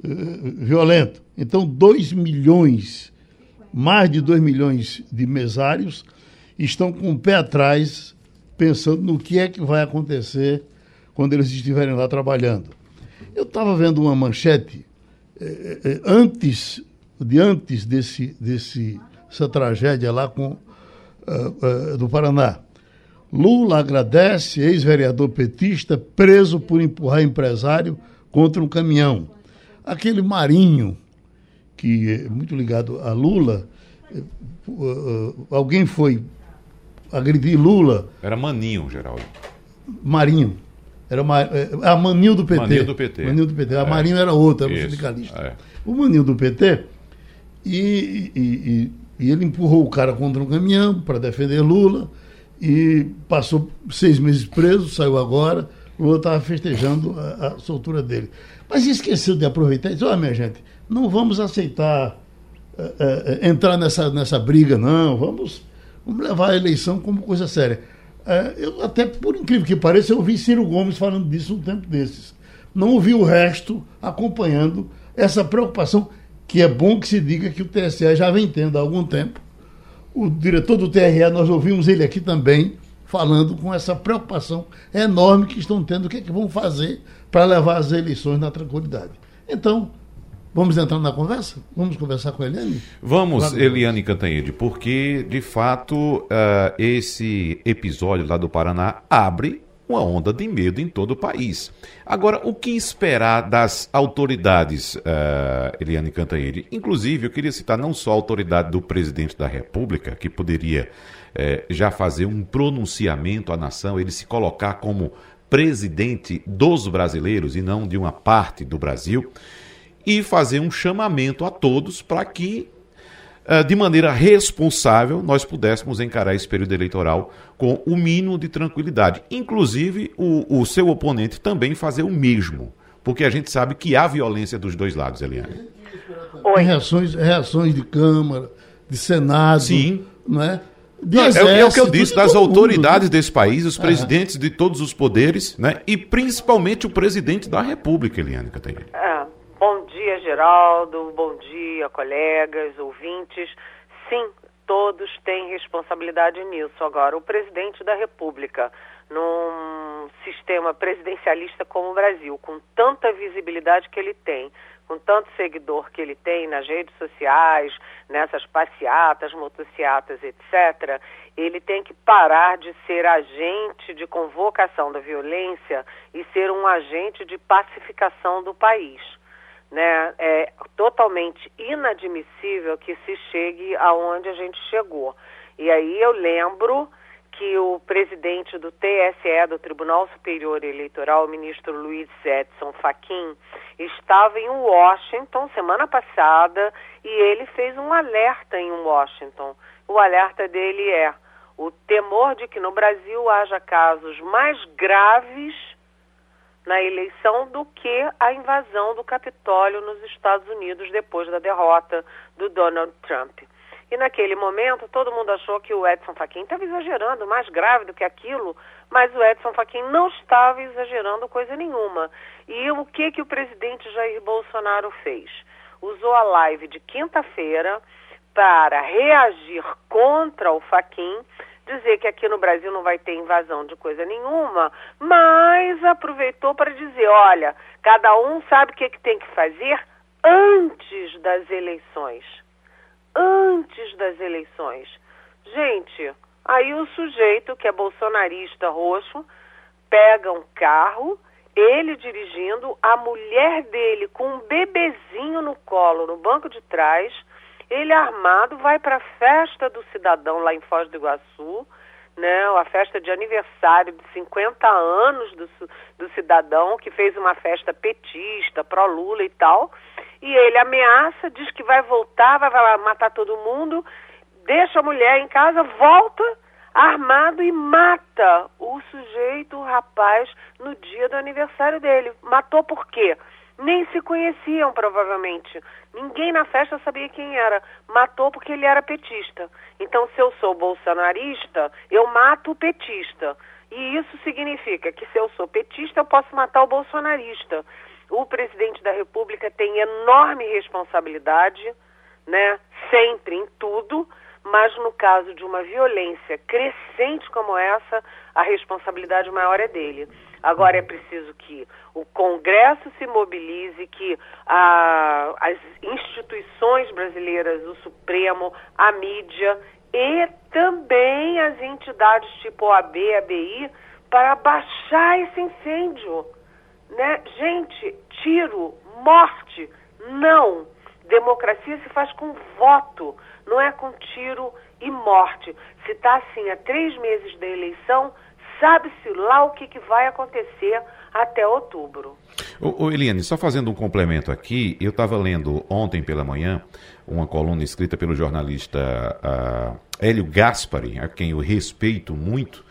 uh, violento. Então, 2 milhões, mais de 2 milhões de mesários estão com o pé atrás, pensando no que é que vai acontecer quando eles estiverem lá trabalhando. Eu estava vendo uma manchete eh, eh, antes, de antes desse, desse, essa tragédia lá com, uh, uh, do Paraná. Lula agradece ex-vereador petista preso por empurrar empresário contra um caminhão. Aquele Marinho, que é muito ligado a Lula, eh, alguém foi agredir Lula. Era Maninho, Geraldo. Marinho. Era a eh, Maninho do PT. Maninho do PT. Maninho do PT. A é. Marinho era outra, era um sindicalista. É. O Maninho do PT, e, e, e, e ele empurrou o cara contra um caminhão para defender Lula e passou seis meses preso, saiu agora. Lula estava festejando a, a, soltura dele. Mas esqueceu de aproveitar e disse: Olha, minha gente, não vamos aceitar é, é, entrar nessa, nessa briga, não. Vamos, vamos levar a eleição como coisa séria. Eu, até por incrível que pareça, eu ouvi Ciro Gomes falando disso um tempo desses. Não ouvi o resto acompanhando essa preocupação, que é bom que se diga que o TSE já vem tendo há algum tempo o diretor do TRE, nós ouvimos ele aqui também, falando com essa preocupação enorme que estão tendo, o que, é que vão fazer para levar as eleições na tranquilidade. Então, vamos entrar na conversa? Vamos conversar com a Eliane? Vamos, claro. Eliane Cantanhede, porque, de fato, uh, esse episódio lá do Paraná abre uma onda de medo em todo o país. Agora, o que esperar das autoridades, uh, Eliane Cantanhede? Inclusive, eu queria citar não só a autoridade do presidente da República, que poderia uh, já fazer um pronunciamento à nação, ele se colocar como presidente dos brasileiros e não de uma parte do Brasil, e fazer um chamamento a todos para que de maneira responsável, nós pudéssemos encarar esse período eleitoral com o mínimo de tranquilidade. Inclusive, o, o seu oponente também fazer o mesmo. Porque a gente sabe que há violência dos dois lados, Eliane. Reações, reações de Câmara, de Senado. Sim. Não é? Exército, é, é, o que eu disse, das autoridades mundo, né? desse país, os presidentes de todos os poderes, né? E principalmente o presidente da República, Eliane Catarina. É, bom dia, Geraldo. Bom dia, colegas, ouvintes. Sim, todos têm responsabilidade nisso. Agora, o presidente da República, num sistema presidencialista como o Brasil, com tanta visibilidade que ele tem, com tanto seguidor que ele tem nas redes sociais, nessas passeatas, motocicletas, etc., ele tem que parar de ser agente de convocação da violência e ser um agente de pacificação do país. Né? É totalmente inadmissível que se chegue aonde a gente chegou. E aí eu lembro que o presidente do TSE, do Tribunal Superior Eleitoral, o ministro Luiz Edson Fachin, estava em Washington semana passada e ele fez um alerta em Washington. O alerta dele é o temor de que no Brasil haja casos mais graves na eleição do que a invasão do Capitólio nos Estados Unidos depois da derrota do Donald Trump. E naquele momento todo mundo achou que o Edson Fachin estava exagerando, mais grave do que aquilo, mas o Edson Fachin não estava exagerando coisa nenhuma. E o que que o presidente Jair Bolsonaro fez? Usou a live de quinta-feira para reagir contra o Fachin, dizer que aqui no Brasil não vai ter invasão de coisa nenhuma, mas aproveitou para dizer, olha, cada um sabe o que, que tem que fazer antes das eleições antes das eleições. Gente, aí o sujeito que é bolsonarista roxo pega um carro, ele dirigindo, a mulher dele com um bebezinho no colo, no banco de trás, ele armado vai para a festa do cidadão lá em Foz do Iguaçu, né, a festa de aniversário de 50 anos do, do cidadão, que fez uma festa petista, pró-Lula e tal, e ele ameaça, diz que vai voltar, vai lá matar todo mundo, deixa a mulher em casa, volta armado e mata o sujeito, o rapaz, no dia do aniversário dele. Matou por quê? Nem se conheciam, provavelmente. Ninguém na festa sabia quem era. Matou porque ele era petista. Então, se eu sou bolsonarista, eu mato o petista. E isso significa que se eu sou petista, eu posso matar o bolsonarista. O presidente da República tem enorme responsabilidade, né? Sempre em tudo, mas no caso de uma violência crescente como essa, a responsabilidade maior é dele. Agora é preciso que o Congresso se mobilize, que as instituições brasileiras, o Supremo, a mídia e também as entidades tipo OAB, ABI, para baixar esse incêndio. Né? Gente, tiro, morte, não. Democracia se faz com voto, não é com tiro e morte. Se está assim há três meses da eleição, sabe-se lá o que, que vai acontecer até outubro. Ô, ô Eliane, só fazendo um complemento aqui, eu estava lendo ontem pela manhã uma coluna escrita pelo jornalista uh, Hélio Gaspari, a quem eu respeito muito,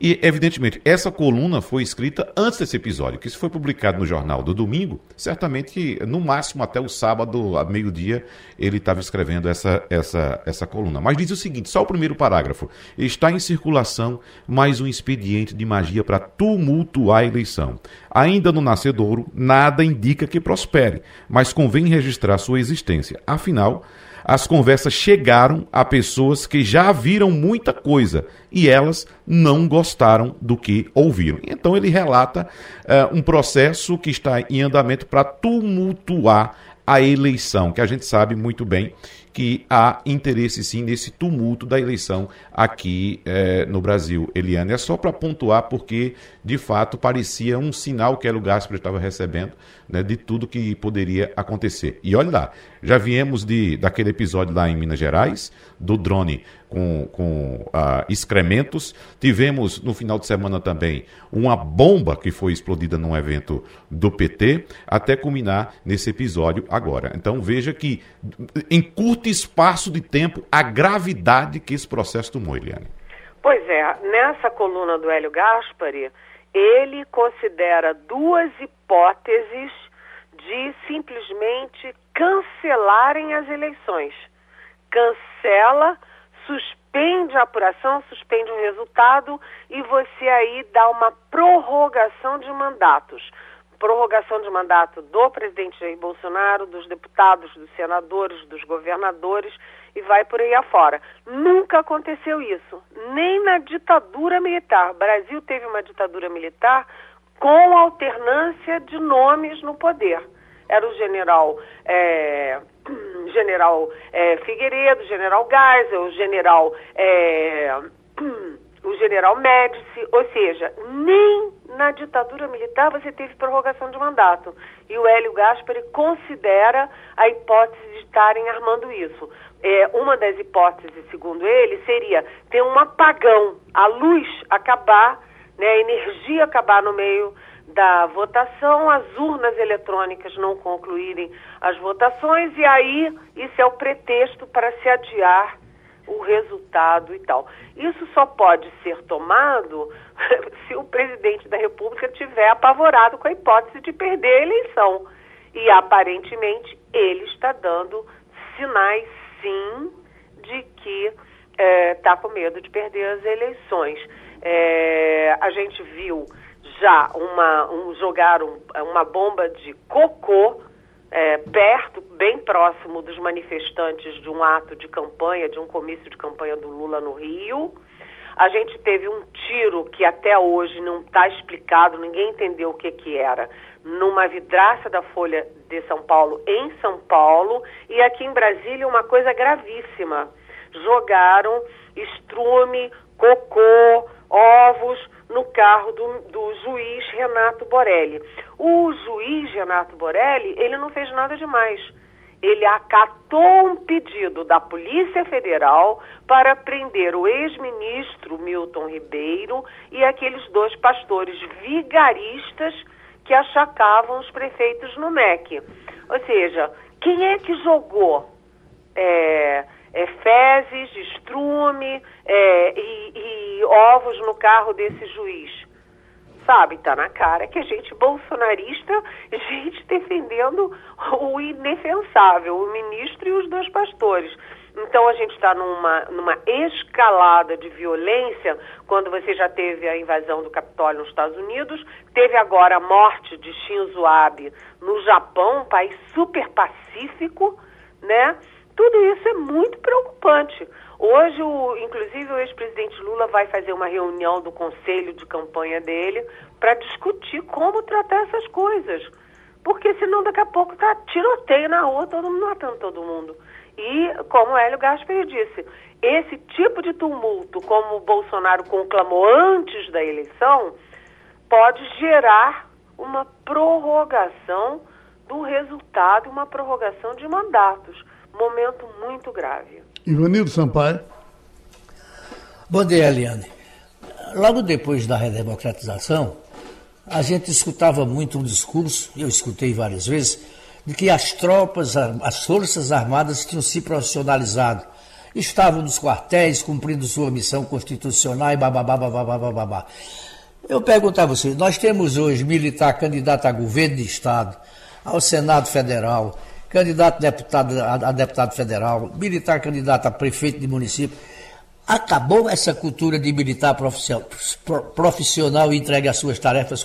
e, evidentemente, essa coluna foi escrita antes desse episódio, que isso foi publicado no jornal do domingo, certamente, no máximo até o sábado, a meio-dia, ele estava escrevendo essa, essa, essa coluna. Mas diz o seguinte: só o primeiro parágrafo. Está em circulação mais um expediente de magia para tumultuar a eleição. Ainda no nascedouro, nada indica que prospere, mas convém registrar sua existência. Afinal, as conversas chegaram a pessoas que já viram muita coisa e elas não gostaram do que ouviram. Então ele relata uh, um processo que está em andamento para tumultuar a eleição, que a gente sabe muito bem que há interesse sim nesse tumulto da eleição aqui eh, no Brasil. Eliane, é só para pontuar porque de fato parecia um sinal que Hélio Gaspar estava recebendo né, de tudo que poderia acontecer. E olha lá, já viemos de, daquele episódio lá em Minas Gerais, do drone com, com uh, excrementos. Tivemos no final de semana também uma bomba que foi explodida num evento do PT, até culminar nesse episódio agora. Então veja que em curto espaço de tempo a gravidade que esse processo tomou, Eliane. Pois é, nessa coluna do Hélio Gaspari, ele considera duas hipóteses de simplesmente cancelarem as eleições. Cancela suspende a apuração, suspende o resultado e você aí dá uma prorrogação de mandatos. prorrogação de mandato do presidente Jair Bolsonaro, dos deputados, dos senadores, dos governadores e vai por aí afora. Nunca aconteceu isso, nem na ditadura militar. O Brasil teve uma ditadura militar com alternância de nomes no poder. Era o general, é, general é, Figueiredo, general Geisel, o general, é, o general Médici, ou seja, nem na ditadura militar você teve prorrogação de mandato. E o Hélio Gaspari considera a hipótese de estarem armando isso. É, uma das hipóteses, segundo ele, seria ter um apagão, a luz acabar, né, a energia acabar no meio da votação, as urnas eletrônicas não concluírem as votações, e aí isso é o pretexto para se adiar o resultado e tal. Isso só pode ser tomado se o presidente da República tiver apavorado com a hipótese de perder a eleição. E aparentemente ele está dando sinais, sim, de que está é, com medo de perder as eleições. É, a gente viu já uma, um, jogar um, uma bomba de cocô é, perto, bem próximo dos manifestantes de um ato de campanha, de um comício de campanha do Lula no Rio. A gente teve um tiro que até hoje não está explicado, ninguém entendeu o que, que era, numa vidraça da Folha de São Paulo, em São Paulo, e aqui em Brasília uma coisa gravíssima. Jogaram estrume, cocô, ovos no carro do, do juiz Renato Borelli. O juiz Renato Borelli, ele não fez nada demais. Ele acatou um pedido da Polícia Federal para prender o ex-ministro Milton Ribeiro e aqueles dois pastores vigaristas que achacavam os prefeitos no MEC. Ou seja, quem é que jogou é, é, fezes, estrume é, e, e ovos no carro desse juiz? sabe? Tá na cara que a gente bolsonarista, gente defendendo o indefensável, o ministro e os dois pastores. Então a gente está numa, numa escalada de violência quando você já teve a invasão do Capitólio nos Estados Unidos, teve agora a morte de Shinzo Abe no Japão, um país super pacífico, né? Tudo isso é muito preocupante. Hoje, o, inclusive, o ex-presidente Lula vai fazer uma reunião do conselho de campanha dele para discutir como tratar essas coisas. Porque senão daqui a pouco tá tiroteio na rua, todo mundo matando todo mundo. E, como o Hélio Gaspar disse, esse tipo de tumulto, como o Bolsonaro conclamou antes da eleição, pode gerar uma prorrogação do resultado, uma prorrogação de mandatos. Momento muito grave. Ivanildo Sampaio. Bom dia, Eliane. Logo depois da redemocratização, a gente escutava muito um discurso, eu escutei várias vezes, de que as tropas, as forças armadas tinham se profissionalizado. Estavam nos quartéis cumprindo sua missão constitucional e bababá, bababá, bababá. Eu pergunto a você, nós temos hoje militar candidato a governo de Estado, ao Senado Federal, candidato a deputado, a, deputado federal, militar candidato a prefeito de município. Acabou essa cultura de militar profissional e entregue as suas tarefas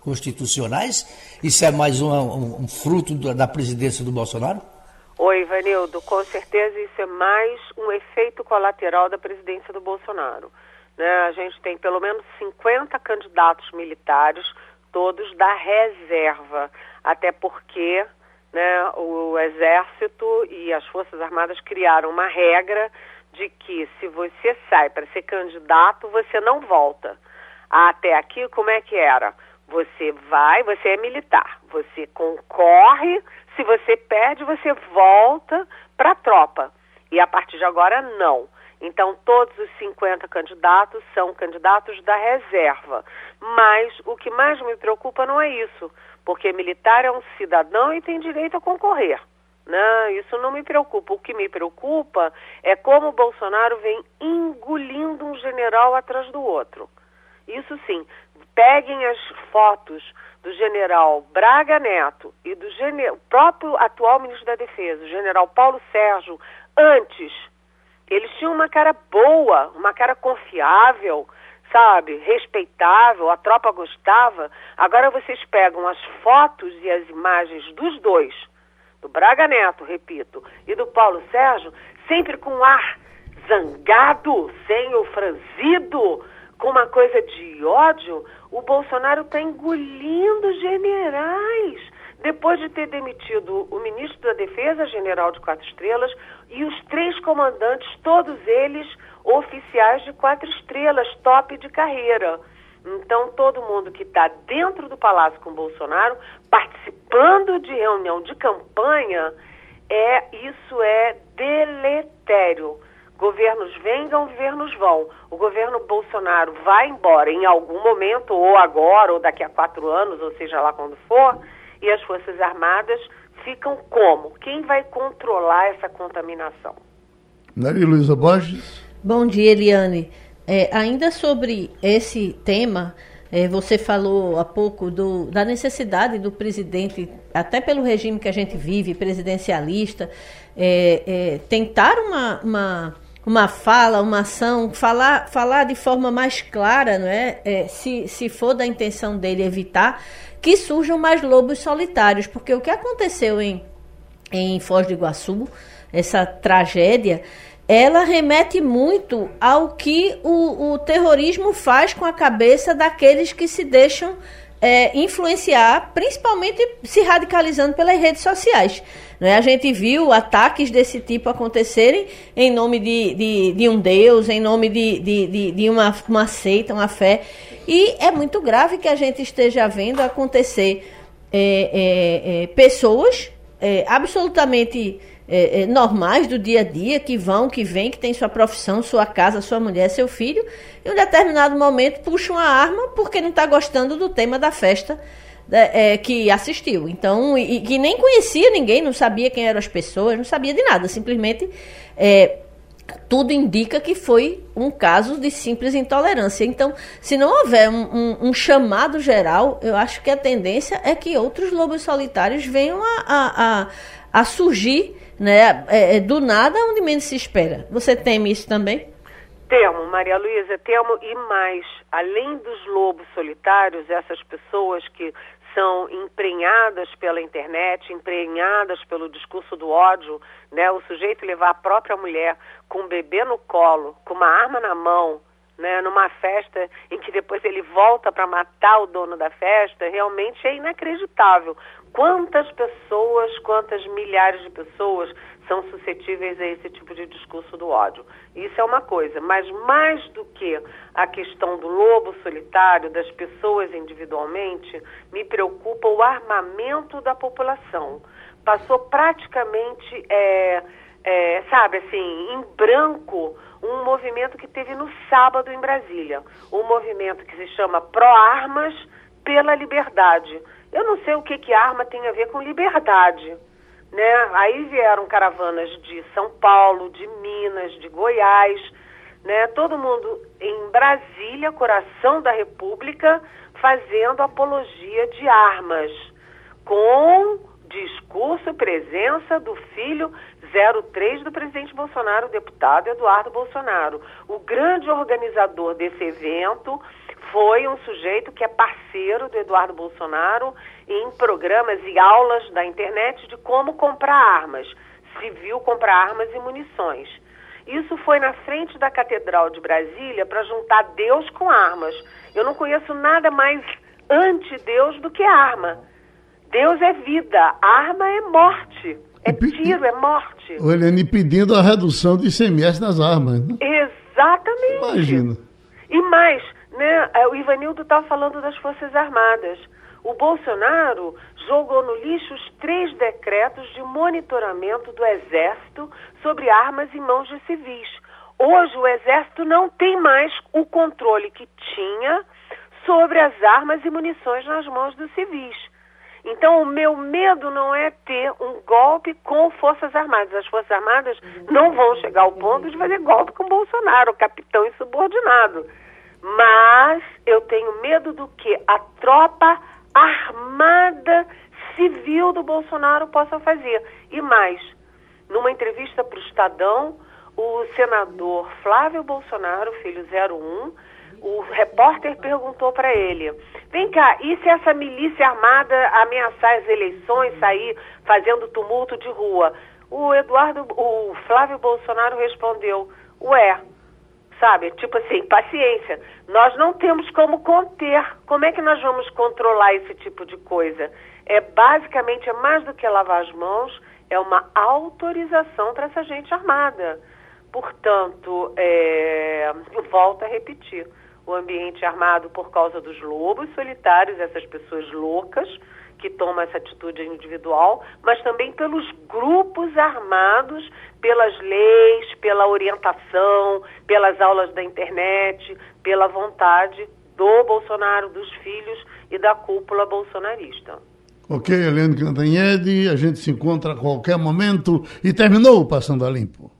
constitucionais? Isso é mais um, um, fruto da presidência do Bolsonaro? Oi, Ivanildo, com certeza isso é mais um efeito colateral da presidência do Bolsonaro. Né? A gente tem pelo menos 50 candidatos militares, todos da reserva, até porque né, o Exército e as Forças Armadas criaram uma regra de que se você sai para ser candidato, você não volta. Até aqui, como é que era? Você vai, você é militar, você concorre, se você perde, você volta para a tropa. E a partir de agora, não. Então, todos os 50 candidatos são candidatos da reserva. Mas o que mais me preocupa não é isso porque militar é um cidadão e tem direito a concorrer. Né? Isso não me preocupa. O que me preocupa é como o Bolsonaro vem engolindo um general atrás do outro. Isso sim, peguem as fotos do general Braga Neto e do próprio atual ministro da Defesa, o general Paulo Sérgio, antes. Eles tinham uma cara boa, uma cara confiável, sabe, respeitável, a tropa gostava. Agora vocês pegam as fotos e as imagens dos dois, do Braga Neto, repito, e do Paulo Sérgio, sempre com ar zangado, sem o franzido, com uma coisa de ódio. O Bolsonaro está engolindo generais depois de ter demitido o ministro da Defesa, general de quatro estrelas, e os três comandantes, todos eles oficiais de quatro estrelas, top de carreira. Então, todo mundo que está dentro do palácio com Bolsonaro, participando de reunião de campanha, é isso é deletério. Governos venham, governos vão. O governo Bolsonaro vai embora em algum momento, ou agora, ou daqui a quatro anos, ou seja lá quando for, e as Forças Armadas ficam como? Quem vai controlar essa contaminação? Maria Luísa Borges. Bom dia, Eliane. É, ainda sobre esse tema, é, você falou há pouco do, da necessidade do presidente, até pelo regime que a gente vive, presidencialista, é, é tentar uma, uma, uma fala, uma ação, falar, falar de forma mais clara, não é? é? se, se for da intenção dele evitar que surjam mais lobos solitários, porque o que aconteceu em, em Foz do Iguaçu, essa tragédia, ela remete muito ao que o, o terrorismo faz com a cabeça daqueles que se deixam é, influenciar, principalmente se radicalizando pelas redes sociais. Né? A gente viu ataques desse tipo acontecerem em nome de, de, de um Deus, em nome de, de, de, uma, uma seita, uma fé. E é muito grave que a gente esteja vendo acontecer é, é, é pessoas é, absolutamente é, é, normais do dia a dia, que vão, que vêm, que tem sua profissão, sua casa, sua mulher, seu filho, e em um determinado momento puxam a arma porque não está gostando do tema da festa né, é, que assistiu. Então, e, e, que nem conhecia ninguém, não sabia quem eram as pessoas, não sabia de nada, simplesmente é, tudo indica que foi um caso de simples intolerância. Então, se não houver um, um, um, chamado geral, eu acho que a tendência é que outros lobos solitários venham a, a, a, a surgir né? É, é, do nada onde menos se espera. Você teme isso também? Temo, Maria Luísa, temo e mais. Além dos lobos solitários, essas pessoas que são emprenhadas pela internet, emprenhadas pelo discurso do ódio, né? O sujeito levar a própria mulher com um bebê no colo, com uma arma na mão, né, numa festa em que depois ele volta para matar o dono da festa, realmente é inacreditável. Quantas pessoas, quantas milhares de pessoas são suscetíveis a esse tipo de discurso do ódio? Isso é uma coisa, mas mais do que a questão do lobo solitário, das pessoas individualmente, me preocupa o armamento da população. Passou praticamente, é, é, sabe, assim, em branco um movimento que teve no sábado em Brasília, um movimento que se chama Pro Armas pela Liberdade eu não sei o que, que arma tem a ver com liberdade. Né? Aí vieram caravanas de São Paulo, de Minas, de Goiás, né? todo mundo em Brasília, coração da República, fazendo apologia de armas, com discurso presença do filho 03 do presidente Bolsonaro, o deputado Eduardo Bolsonaro. O grande organizador desse evento foi um sujeito que é parceiro do Eduardo Bolsonaro em programas e aulas da internet de como comprar armas, civil comprar armas e munições. Isso foi na frente da Catedral de Brasília para juntar Deus com armas. Eu não conheço nada mais anti-Deus do que arma. Deus é vida, arma é morte. É tiro, é morte. O Helene pedindo a redução de ICMS nas armas. Né? Exatamente. Imagina. E mais, né? É, o Ivanildo está falando das Forças Armadas. O Bolsonaro jogou no lixo os três decretos de monitoramento do Exército sobre armas em mãos de civis. Hoje o Exército não tem mais o controle que tinha sobre as armas e munições nas mãos dos civis. Então, o meu medo não é ter um golpe com Forças Armadas. As Forças Armadas não vão chegar ao ponto de fazer golpe com Bolsonaro, capitão insubordinado. Mas eu tenho medo do que a tropa armada civil do Bolsonaro possa fazer. E mais, numa entrevista para o Estadão, o senador Flávio Bolsonaro, filho 01, o repórter perguntou para ele: vem cá, e se essa milícia armada ameaçar as eleições, sair fazendo tumulto de rua? O Eduardo, o Flávio Bolsonaro respondeu: ué, sabe? Tipo assim, paciência. Nós não temos como conter. Como é que nós vamos controlar esse tipo de coisa? É basicamente é mais do que lavar as mãos, é uma autorização para essa gente armada. Portanto, é, volto a repetir, o ambiente armado por causa dos lobos solitários, essas pessoas loucas que tomam essa atitude individual, mas também pelos grupos armados, pelas leis, pela orientação, pelas aulas da internet, pela vontade do Bolsonaro, dos filhos e da cúpula bolsonarista. Ok, Helene Cantanhede, a gente se encontra a qualquer momento e terminou o Passando a Limpo.